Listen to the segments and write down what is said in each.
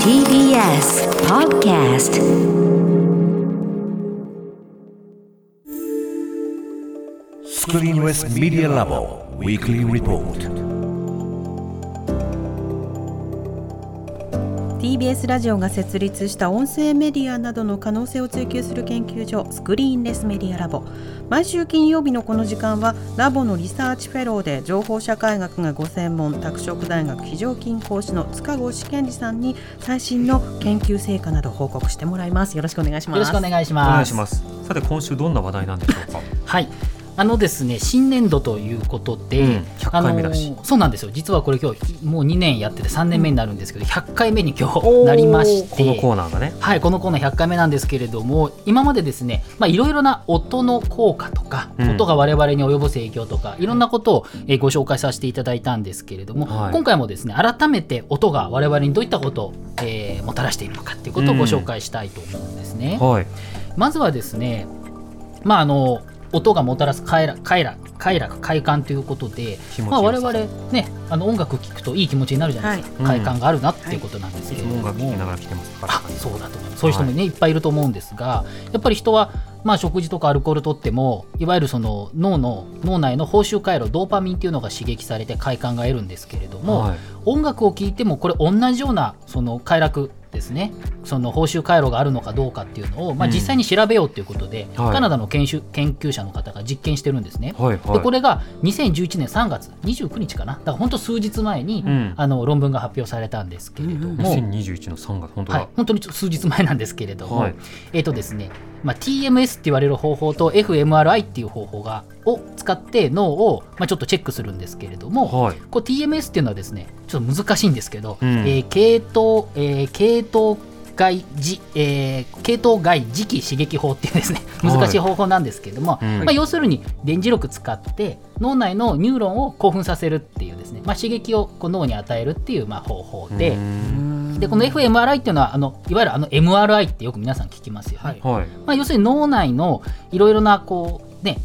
TBS Podcast. Screenless Media Lab Weekly Report. TBS ラジオが設立した音声メディアなどの可能性を追求する研究所 Screenless Media Lab 毎週金曜日のこの時間はラボのリサーチフェローで情報社会学がご専門拓殖大学非常勤講師の塚越健司さんに最新の研究成果など報告してもらいますよろしくお願いしますよろしくお願いしおます。願いします。さて今週どんな話題なんでしょうか？はい。あのですね、新年度ということで、うん100回目だしあのそうなんですよ。実はこれ今日もう2年やってて3年目になるんですけど、100回目に今日なりまして、このコーナーがね。はい、このコーナー100回目なんですけれども、今までですね、まあいろいろな音の効果とか、うん音が我々に及ぼす影響とか、いろんなことを、えーご紹介させていただいたんですけれども、はい今回もですね、改めて音が我々にどういったことを、えーもたらしているのかっていうことをご紹介したいと思うんですね。はい。まずはですね、まあ、あの音がもたらす快楽快楽快楽快感ということで、まあ、我々ねあの音楽聴くといい気持ちになるじゃないですか、はい。快感があるなっていうことなんですけれども、も音楽聴きながら来てますから。あそうだと思います。そういう人もね、い、っぱいいると思うんですがやっぱり人は、まあ、食事とかアルコールとってもいわゆるその脳の脳内の報酬回路ドーパミンっていうのが刺激されて快感が得るんですけれども、はい。音楽を聴いてもこれ同じようなその快楽ですね。その報酬回路があるのかどうかっていうのを、まあ、うん。実際に調べようということで、はい。カナダの研修研究者の方が実験してるんですね。はい。はい。でこれが2011年3月29日かな。だから本当数日前に、うん。あの論文が発表されたんですけれども、2021の3月本当だ。はい、本当に数日前なんですけれども、はい。えっ、とですね、まあ、TMS って言われる方法と FMRI っていう方法がを使って脳を、まあ、ちょっとチェックするんですけれども、はい。こう TMS っていうのはですねちょっと難しいんですけど、うん。えー系統、えー系統外じえー系統外磁気刺激法っていうですねはい。難しい方法なんですけれども、うん。まあ、要するに電磁力使って脳内のニューロンを興奮させるっていうですね、まあ、刺激をこう脳に与えるっていうまあ方法で、でこの FMRI っていうのはあのいわゆるあの MRI ってよく皆さん聞きますよね、はい。まあ、要するに脳内のいろいろなこうね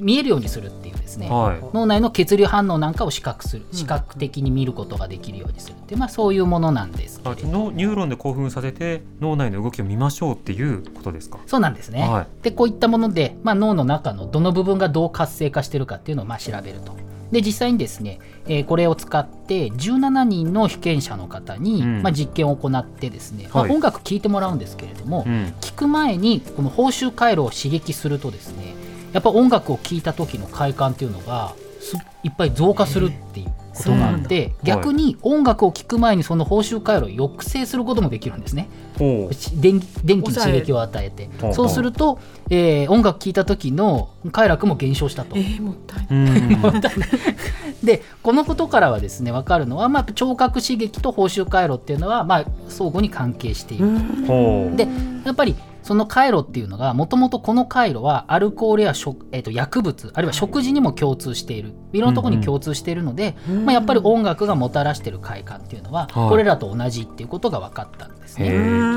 見えるようにするっていうですね、はい。脳内の血流反応なんかを視覚する視覚的に見ることができるようにするっていう、まあ、そういうものなんですけあれど。のニューロンで興奮させて脳内の動きを見ましょうっていうことですか？そうなんですね、はい。でこういったもので、まあ、脳の中のどの部分がどう活性化してるかっていうのをまあ調べると。で実際にですね、えーこれを使って17人の被験者の方に、うん。まあ、実験を行ってですね、まあはい。音楽聴いてもらうんですけれども、うん。聞く前にこの報酬回路を刺激するとですねやっぱ音楽を聴いた時の快感っていうのがすいっぱい増加するっていうことがあって、逆に音楽を聴く前にその報酬回路を抑制することもできるんですね。電気電気に刺激を与えて。そうすると、えー音楽聴いた時の快楽も減少したと。え。ー、もったいない。うん。でこのことからはですね分かるのは、まあ、聴覚刺激と報酬回路っていうのは、まあ、相互に関係しているほう。でやっぱりその回路っていうのがもともとこの回路はアルコールや食、えー、と薬物あるいは食事にも共通しているいろんなところに共通しているので、まあ、やっぱり音楽がもたらしている快感っていうのは、はいこれらと同じっていうことが分かったんです。ね。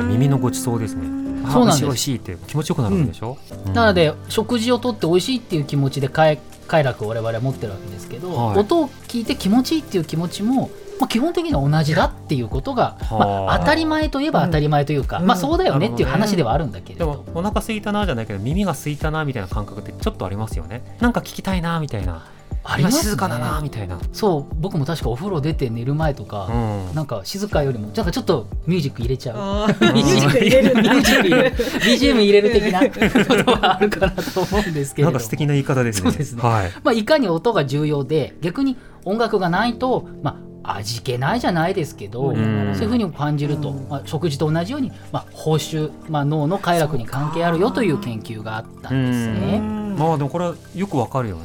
耳のごちそうですね。あそうなんです美味しいって気持ちよくなるんでしょ？うんなので食事をとって美味しいっていう気持ちで快快楽を我々は持ってるわけですけど、はい音を聞いて気持ちいいっていう気持ちも、まあ、基本的には同じだっていうことが、まはあ。あ、当たり前といえば当たり前というか、まあそうだよねっていう話ではあるんだけれど。でもお腹空いたなじゃないけど耳が空いたなみたいな感覚ってちょっとありますよね。なんか聞きたいなみたいな。ありますね。今静かだなみたいな。そう僕も確かお風呂出て寝る前とか、うん。なんか静かよりもなんかちょっとミュージック入れちゃう。ミュージック入れる。ミュージック入れる BGM 入れる的な ことはあるかなと思うんですけれどなんか素敵な言い方ですね。そうですね。はい。まあ、いかに音が重要で逆に音楽がないと、まあ、味気ないじゃないですけど、ん。そういうふうに感じると、まあ、食事と同じように、まあ、報酬、まあ、脳の快楽に関係あるよという研究があったんですね。まあでもこれはよくわかるよね、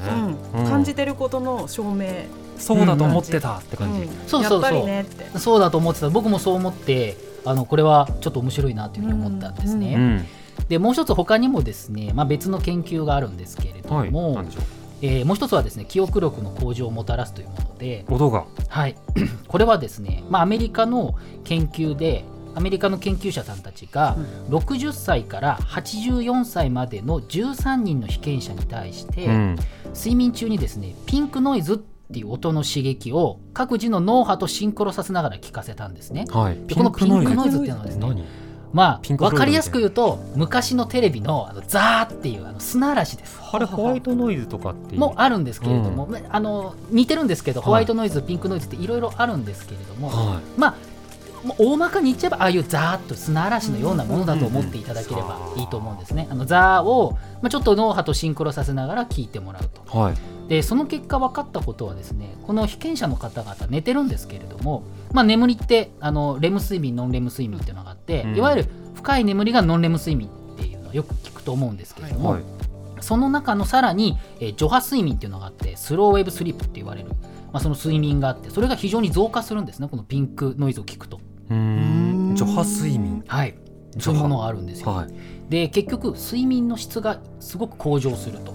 うん。うん。感じてることの証明、そうだと思ってたって感じ、うん。そうそうそう。やっぱりねって。そうだと思ってた。僕もそう思ってあのこれはちょっと面白いなというふうに思ったんですね。うん。でもう一つ他にもですね、まあ、別の研究があるんですけれどはい。も、なんでしょう？えーもう一つはですね記憶力の向上をもたらすというもので、音が。はい、これはですね、まあ、アメリカの研究でアメリカの研究者さんたちが60歳から84歳までの13人の被験者に対して、うん。睡眠中にですねピンクノイズっていう音の刺激を各自の脳波とシンクロさせながら聞かせたんですね。はい。でこのピンクノイズ。っていうのはですね何？まあ分かりやすく言うと昔のテレビのあのザーっていうあの砂嵐です。あれホワイトノイズとかっていうもあるんですけれども、あの似てるんですけど、はいホワイトノイズ、ピンクノイズっていろいろあるんですけれども、はまあ大まかに言っちゃえばああいうザーッと砂嵐のようなものだと思っていただければいいと思うんですね。あのザーを、まあ、ちょっと脳波とシンクロさせながら聞いてもらうと。いはいでその結果分かったことはですねこの被験者の方々寝てるんですけれども、まあ、眠りってあのレム睡眠ノンレム睡眠っていうのいわゆる深い眠りがノンレム睡眠っていうのをよく聞くと思うんですけれども、はい。その中のさらに、えー、除波睡眠っていうのがあってスローウェーブスリープって言われる、まあ、その睡眠があってそれが非常に増加するんですねこのピンクノイズを聞くと。うーん。除波睡眠。はい。そういうものがあるんですよ。はい。で結局睡眠の質がすごく向上すると。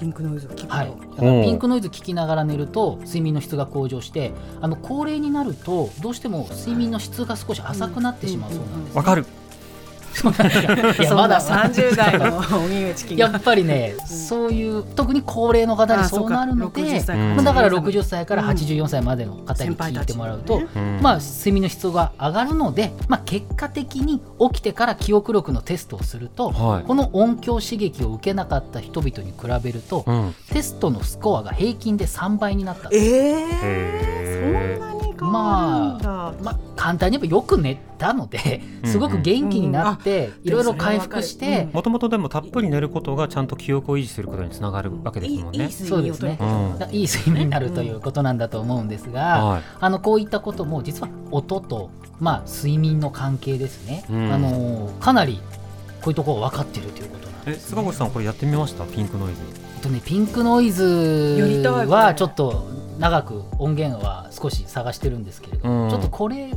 ピンクノイズを聞くと、はい、だからピンクノイズ聞きながら寝ると睡眠の質が向上してあの高齢になるとどうしても睡眠の質が少し浅くなってしまうそうなんです、わかるいやまだ三十代の荻上チキンが。やっぱりね、そういう特に高齢の方にそうなるので、だから60 60歳。から84歳までの方に聞いてもらうと、まあ、睡眠の質が上がるので、まあ、結果的に起きてから記憶力のテストをすると、はい。この音響刺激を受けなかった人々に比べると、うん。テストのスコアが平均で3倍になった。ええそんなに変わるんだ、まあ、簡単に言えばよく寝たのでうんすごく元気になってうん。いろいろ回復してうん。もともとでもたっぷり寝ることがちゃんと記憶を維持することにつながるわけですもんね。いいいいいい睡眠になるということなんだと思うんですが、はい。あのこういったことも実は音と、まあ、睡眠の関係ですね、うん。あのかなりこういうところが分かっているということなんえです、菅越さんこれやってみました？ピンクノイズ。えっとね、ピンクノイやズはちょっと長く音源は少し探してるんですけれど、うん。ちょっとこれ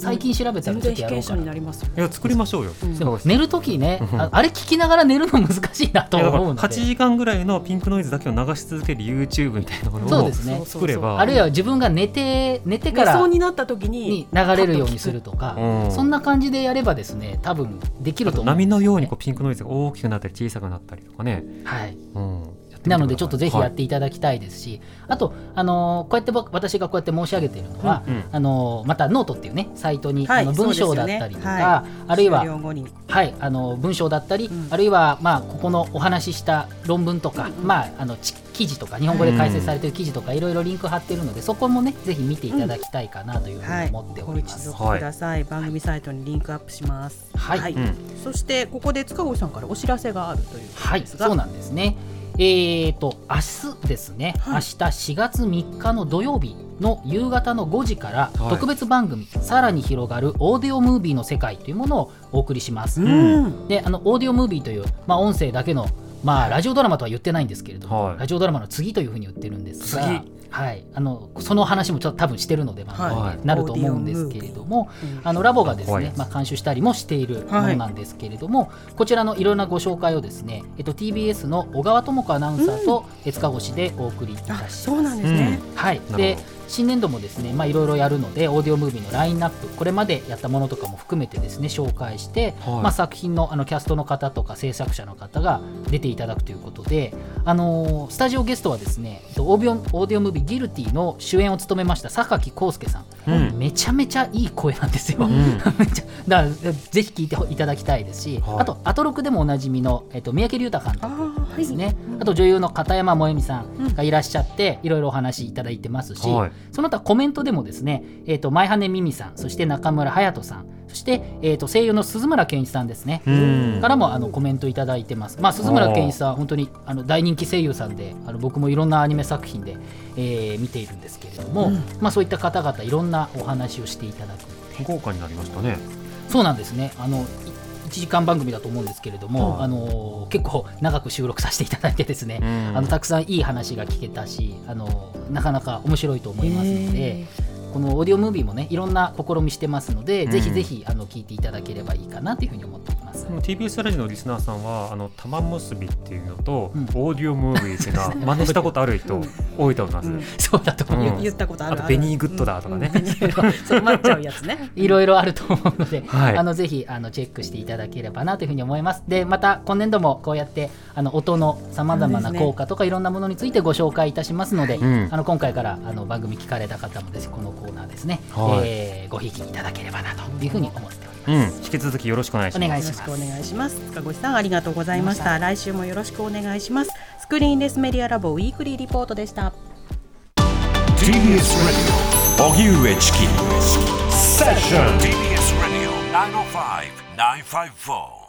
最近調べたら全ちょっとやろうかな。然被験者になりますよいや作りましょうよ、うん。でも寝るときねああれ聞きながら寝るの難しいなと思うので。8時間ぐらいのピンクノイズだけを流し続ける YouTube みたいなものをそうですね。そうそう作れば。あるいは自分が寝て寝てから寝そうになった時にに流れるようにするとか、うん。そんな感じでやればですね多分できると思うんです波のようにこうピンクノイズが大きくなったり小さくなったりとかね、はい、うん、なのでちょっとぜひやっはていただきたいですし、あと、あのーこうやって僕私がこうやって申し上げているのは、うんうん。あのーまたノートっていうねサイトに、はいあの文章だったりとか、はあるいははい、あの文章だったり、うん。あるいは、まあ、ここのお話しした論文とか、まあ、あのち記事とか日本語で解説されている記事とか、いろいろリンク貼ってるのでそこもねぜひ見ていただきたいかなというふうに思っておごります。一読ください、番組サイトにリンクアップします。はい。うん。そしてここで塚越さんからお知らせがあるということはい、ですが。そうなんですね。えー、と明日ですね、はい。明日4月3日の土曜日の夕方の5時からはい。特別番組、さらに広がるオーディオムービーの世界というものをお送りします。うん。であのオーディオムービーという、まあ、音声だけの、まあ、ラジオドラマとは言ってないんですけれども、はい。ラジオドラマの次というふうに言ってるんですが次はい、あのその話もちょっと多分してるので、番組はい。でなると思うんですけれども、うんあのラボがですねまあ、監修したりもしているものなんですけれども、こちらのいろんなご紹介をですね、えっと、TBS の小川智子アナウンサーとえ塚越でお送りいたしあます。そうなんですね、はい、で新年度もですね、まあ、いろいろやるのでオーディオムービーのラインナップこれまでやったものとかも含めてですね紹介して、はい。まあ、作品のあのキャストの方とか制作者の方が出ていただくということで、あのースタジオゲストはですねえっとオーディオオーディオムービー「ギルティ」の主演を務めました榊康介さん、うん。めちゃめちゃいい声なんですよ。うん。めっちゃだからぜひ聞いていただきたいですし、はい。あとアトロクでもおなじみの、えっと、三宅龍太監督あーですね、はい。あと女優の片山萌美さんがいらっしゃって、いろいろお話いただいてますし、はい。その他コメントでもですね、えー、と前羽美美さんそして中村隼人さんそして、えー、と声優の鈴村健一さんですね、うん。からもあのコメントいただいてます、まあ、鈴村健一さん本当にあの大人気声優さんであの僕もいろんなアニメ作品で、えー見ているんですけれども、まあ、そういった方々いろんなお話をしていただく豪華になりましたね。そうなんですね。あのい1時間番組だと思うんですけれども、はい。あの結構長く収録させていただいてですね、うん。あのたくさんいい話が聞けたしあのなかなか面白いと思いますので、このオーディオムービーもねいろんな試みしてますので、うん。ぜひぜひあの聞いていただければいいかなというふうに思っております TBS ラジオのリスナーさんはあの玉結びっていうのと、うん。オーディオムービーっていうのは 真似したことある人多いと思います、うん。そうだと思います。うん。言ったことあるあとベニーグッドだとかね。うん。うんそう待っちゃうやつね。いろいろあると思うので、はい。あのぜひあのチェックしていただければなというふうに思います。でまた今年度もこうやってあの音のさまざまな効果とかいろんなものについてご紹介いたしますので、うん。あの今回からあの番組聞かれた方もですねこのコーナーですね、はい。えーごひいきいただければなというふうに思っておりうん。ます。引き続きよろしくお願いします。お願いします。よろしくお願いします塚越さんありがとうございました来週もよろしくお願いします。スクリーンレスメディアラボウィークリーリポートでした。TBS Radio. 荻上チキセッション TBS Radio 905 954